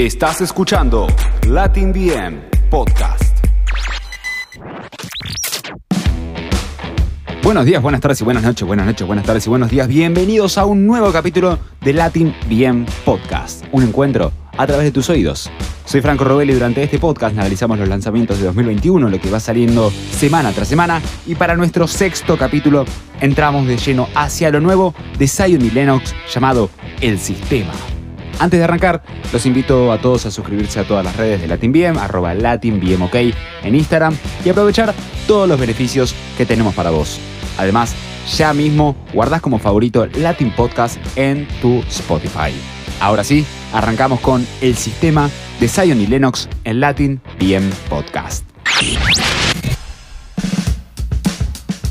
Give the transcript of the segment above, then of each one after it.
Estás escuchando Latin BM Podcast. Buenos días, buenas tardes y buenas noches, buenas noches, buenas tardes y buenos días. Bienvenidos a un nuevo capítulo de Latin BM Podcast. Un encuentro a través de tus oídos. Soy Franco Robelli y durante este podcast analizamos los lanzamientos de 2021, lo que va saliendo semana tras semana. Y para nuestro sexto capítulo entramos de lleno hacia lo nuevo de Zion y Lennox llamado El Sistema. Antes de arrancar, los invito a todos a suscribirse a todas las redes de LatinBM, arroba LatinBMOK en Instagram y aprovechar todos los beneficios que tenemos para vos. Además, ya mismo guardás como favorito Latin Podcast en tu Spotify. Ahora sí, arrancamos con el sistema de Zion y Lennox en Latin BM Podcast.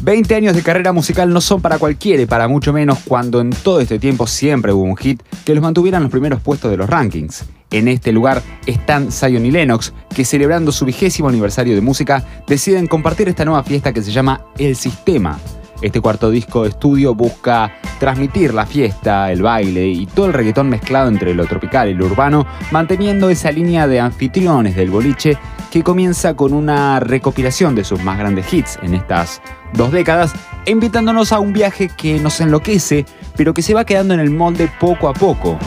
20 años de carrera musical no son para cualquiera y para mucho menos cuando en todo este tiempo siempre hubo un hit que los mantuviera en los primeros puestos de los rankings. En este lugar están Zion y Lennox, que celebrando su vigésimo aniversario de música deciden compartir esta nueva fiesta que se llama El Sistema. Este cuarto disco de estudio busca transmitir la fiesta, el baile y todo el reggaetón mezclado entre lo tropical y lo urbano, manteniendo esa línea de anfitriones del boliche que comienza con una recopilación de sus más grandes hits en estas dos décadas, invitándonos a un viaje que nos enloquece, pero que se va quedando en el molde poco a poco.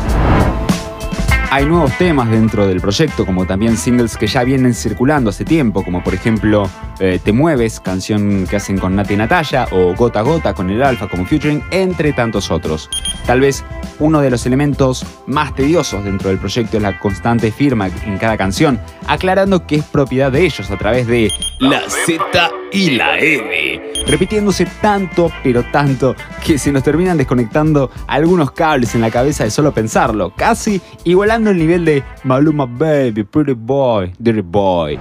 Hay nuevos temas dentro del proyecto, como también singles que ya vienen circulando hace tiempo, como por ejemplo eh, Te Mueves, canción que hacen con Nati Natalia, o Gota a Gota con el Alfa como featuring, entre tantos otros. Tal vez uno de los elementos más tediosos dentro del proyecto es la constante firma en cada canción, aclarando que es propiedad de ellos a través de la Z y la M, repitiéndose tanto pero tanto que se nos terminan desconectando algunos cables en la cabeza de solo pensarlo, casi igualando el nivel de Maluma Baby, Pretty Boy, Dirty Boy.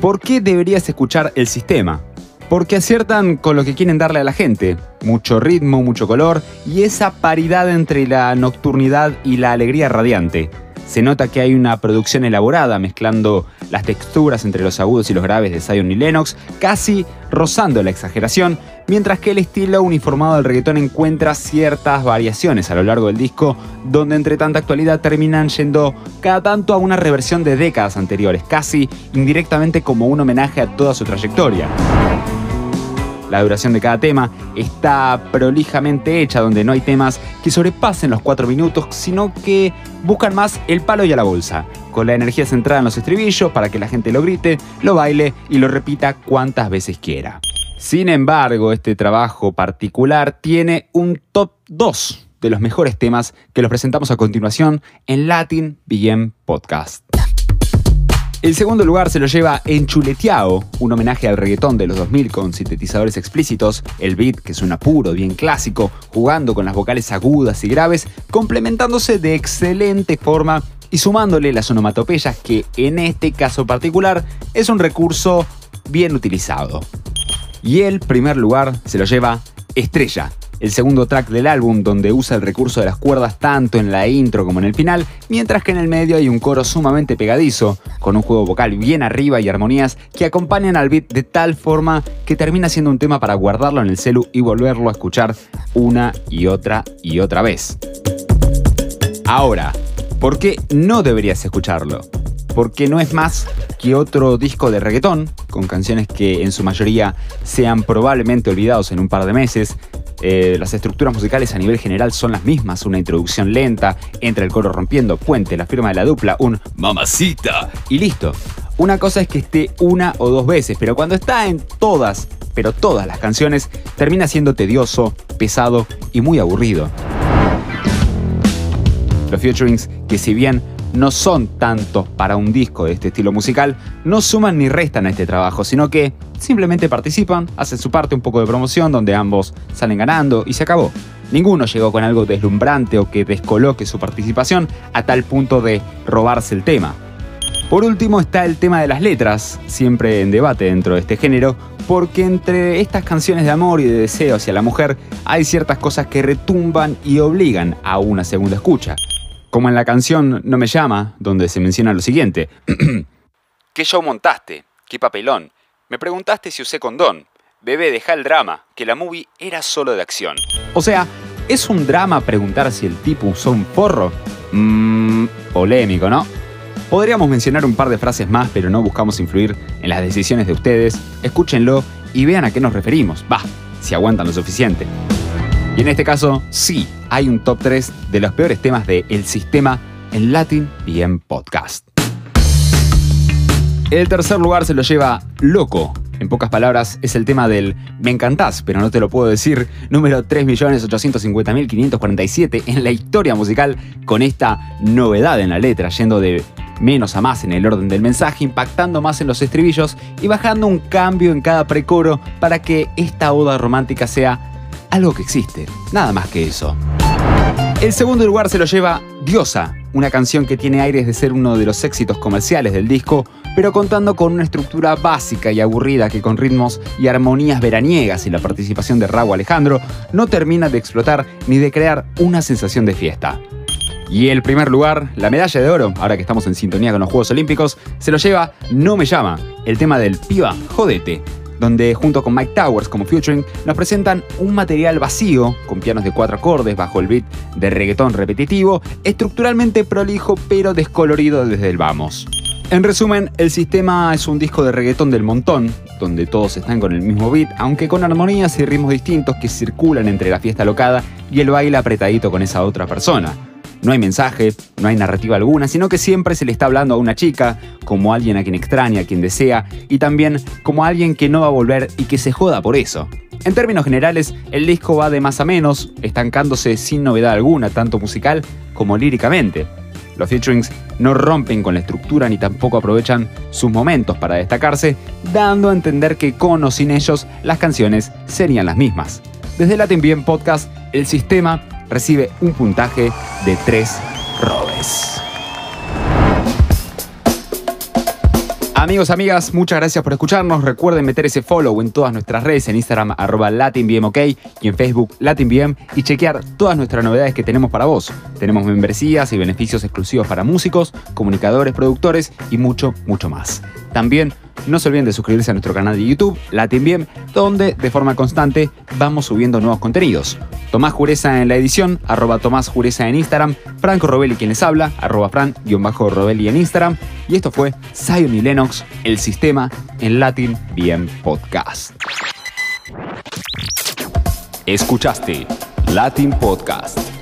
¿Por qué deberías escuchar el sistema? Porque aciertan con lo que quieren darle a la gente. Mucho ritmo, mucho color y esa paridad entre la nocturnidad y la alegría radiante. Se nota que hay una producción elaborada mezclando las texturas entre los agudos y los graves de Zion y Lennox, casi rozando la exageración, mientras que el estilo uniformado del reggaetón encuentra ciertas variaciones a lo largo del disco, donde entre tanta actualidad terminan yendo cada tanto a una reversión de décadas anteriores, casi indirectamente como un homenaje a toda su trayectoria. La duración de cada tema está prolijamente hecha, donde no hay temas que sobrepasen los 4 minutos, sino que buscan más el palo y a la bolsa, con la energía centrada en los estribillos para que la gente lo grite, lo baile y lo repita cuantas veces quiera. Sin embargo, este trabajo particular tiene un top 2 de los mejores temas que los presentamos a continuación en Latin BM Podcast. El segundo lugar se lo lleva Enchuleteado, un homenaje al reggaetón de los 2000 con sintetizadores explícitos, el beat que suena puro, bien clásico, jugando con las vocales agudas y graves, complementándose de excelente forma y sumándole las onomatopeyas que en este caso particular es un recurso bien utilizado. Y el primer lugar se lo lleva Estrella, el segundo track del álbum donde usa el recurso de las cuerdas tanto en la intro como en el final, mientras que en el medio hay un coro sumamente pegadizo, con un juego vocal bien arriba y armonías que acompañan al beat de tal forma que termina siendo un tema para guardarlo en el celu y volverlo a escuchar una y otra y otra vez. Ahora, ¿por qué no deberías escucharlo? Porque no es más que otro disco de reggaetón, con canciones que en su mayoría sean probablemente olvidados en un par de meses, eh, las estructuras musicales a nivel general son las mismas, una introducción lenta, entra el coro rompiendo, puente, la firma de la dupla, un mamacita y listo. Una cosa es que esté una o dos veces, pero cuando está en todas, pero todas las canciones, termina siendo tedioso, pesado y muy aburrido. Los featurings, que si bien no son tantos para un disco de este estilo musical, no suman ni restan a este trabajo, sino que simplemente participan, hacen su parte un poco de promoción donde ambos salen ganando y se acabó. Ninguno llegó con algo deslumbrante o que descoloque su participación a tal punto de robarse el tema. Por último está el tema de las letras, siempre en debate dentro de este género, porque entre estas canciones de amor y de deseo hacia la mujer hay ciertas cosas que retumban y obligan a una segunda escucha. Como en la canción No me llama, donde se menciona lo siguiente. ¿Qué show montaste? ¿Qué papelón? Me preguntaste si usé condón. Bebé, deja el drama, que la movie era solo de acción. O sea, ¿es un drama preguntar si el tipo usó un porro? Mmm, polémico, ¿no? Podríamos mencionar un par de frases más, pero no buscamos influir en las decisiones de ustedes. Escúchenlo y vean a qué nos referimos. Va, si aguantan lo suficiente. Y en este caso, sí, hay un top 3 de los peores temas de El Sistema en Latin BM Podcast. El tercer lugar se lo lleva Loco. En pocas palabras, es el tema del Me encantás, pero no te lo puedo decir, número 3.850.547 en la historia musical, con esta novedad en la letra, yendo de menos a más en el orden del mensaje, impactando más en los estribillos y bajando un cambio en cada precoro para que esta oda romántica sea algo que existe, nada más que eso. El segundo lugar se lo lleva Diosa, una canción que tiene aires de ser uno de los éxitos comerciales del disco, pero contando con una estructura básica y aburrida que con ritmos y armonías veraniegas y la participación de Raúl Alejandro no termina de explotar ni de crear una sensación de fiesta. Y el primer lugar, la medalla de oro, ahora que estamos en sintonía con los Juegos Olímpicos, se lo lleva No Me Llama, el tema del Piba, Jodete, donde junto con Mike Towers como featuring nos presentan un material vacío, con pianos de cuatro acordes bajo el beat de reggaetón repetitivo, estructuralmente prolijo pero descolorido desde el vamos. En resumen, el sistema es un disco de reggaetón del montón, donde todos están con el mismo beat, aunque con armonías y ritmos distintos que circulan entre la fiesta locada y el baile apretadito con esa otra persona. No hay mensaje, no hay narrativa alguna, sino que siempre se le está hablando a una chica, como alguien a quien extraña, a quien desea, y también como alguien que no va a volver y que se joda por eso. En términos generales, el disco va de más a menos, estancándose sin novedad alguna, tanto musical como líricamente. Los featurings no rompen con la estructura ni tampoco aprovechan sus momentos para destacarse, dando a entender que con o sin ellos las canciones serían las mismas. Desde Latin Bien Podcast, el sistema recibe un puntaje de 3 robes. Amigos, amigas, muchas gracias por escucharnos. Recuerden meter ese follow en todas nuestras redes, en Instagram arroba LatinBMOK y en Facebook LatinBM y chequear todas nuestras novedades que tenemos para vos. Tenemos membresías y beneficios exclusivos para músicos, comunicadores, productores y mucho, mucho más. También no se olviden de suscribirse a nuestro canal de YouTube, Latin Bien, donde de forma constante vamos subiendo nuevos contenidos. Tomás Jureza en la edición, arroba Tomás Jureza en Instagram, Franco Robelli quien les habla, arroba Fran-Robelli en Instagram. Y esto fue Zion y Lennox, el sistema en Latin Bien Podcast. Escuchaste Latin Podcast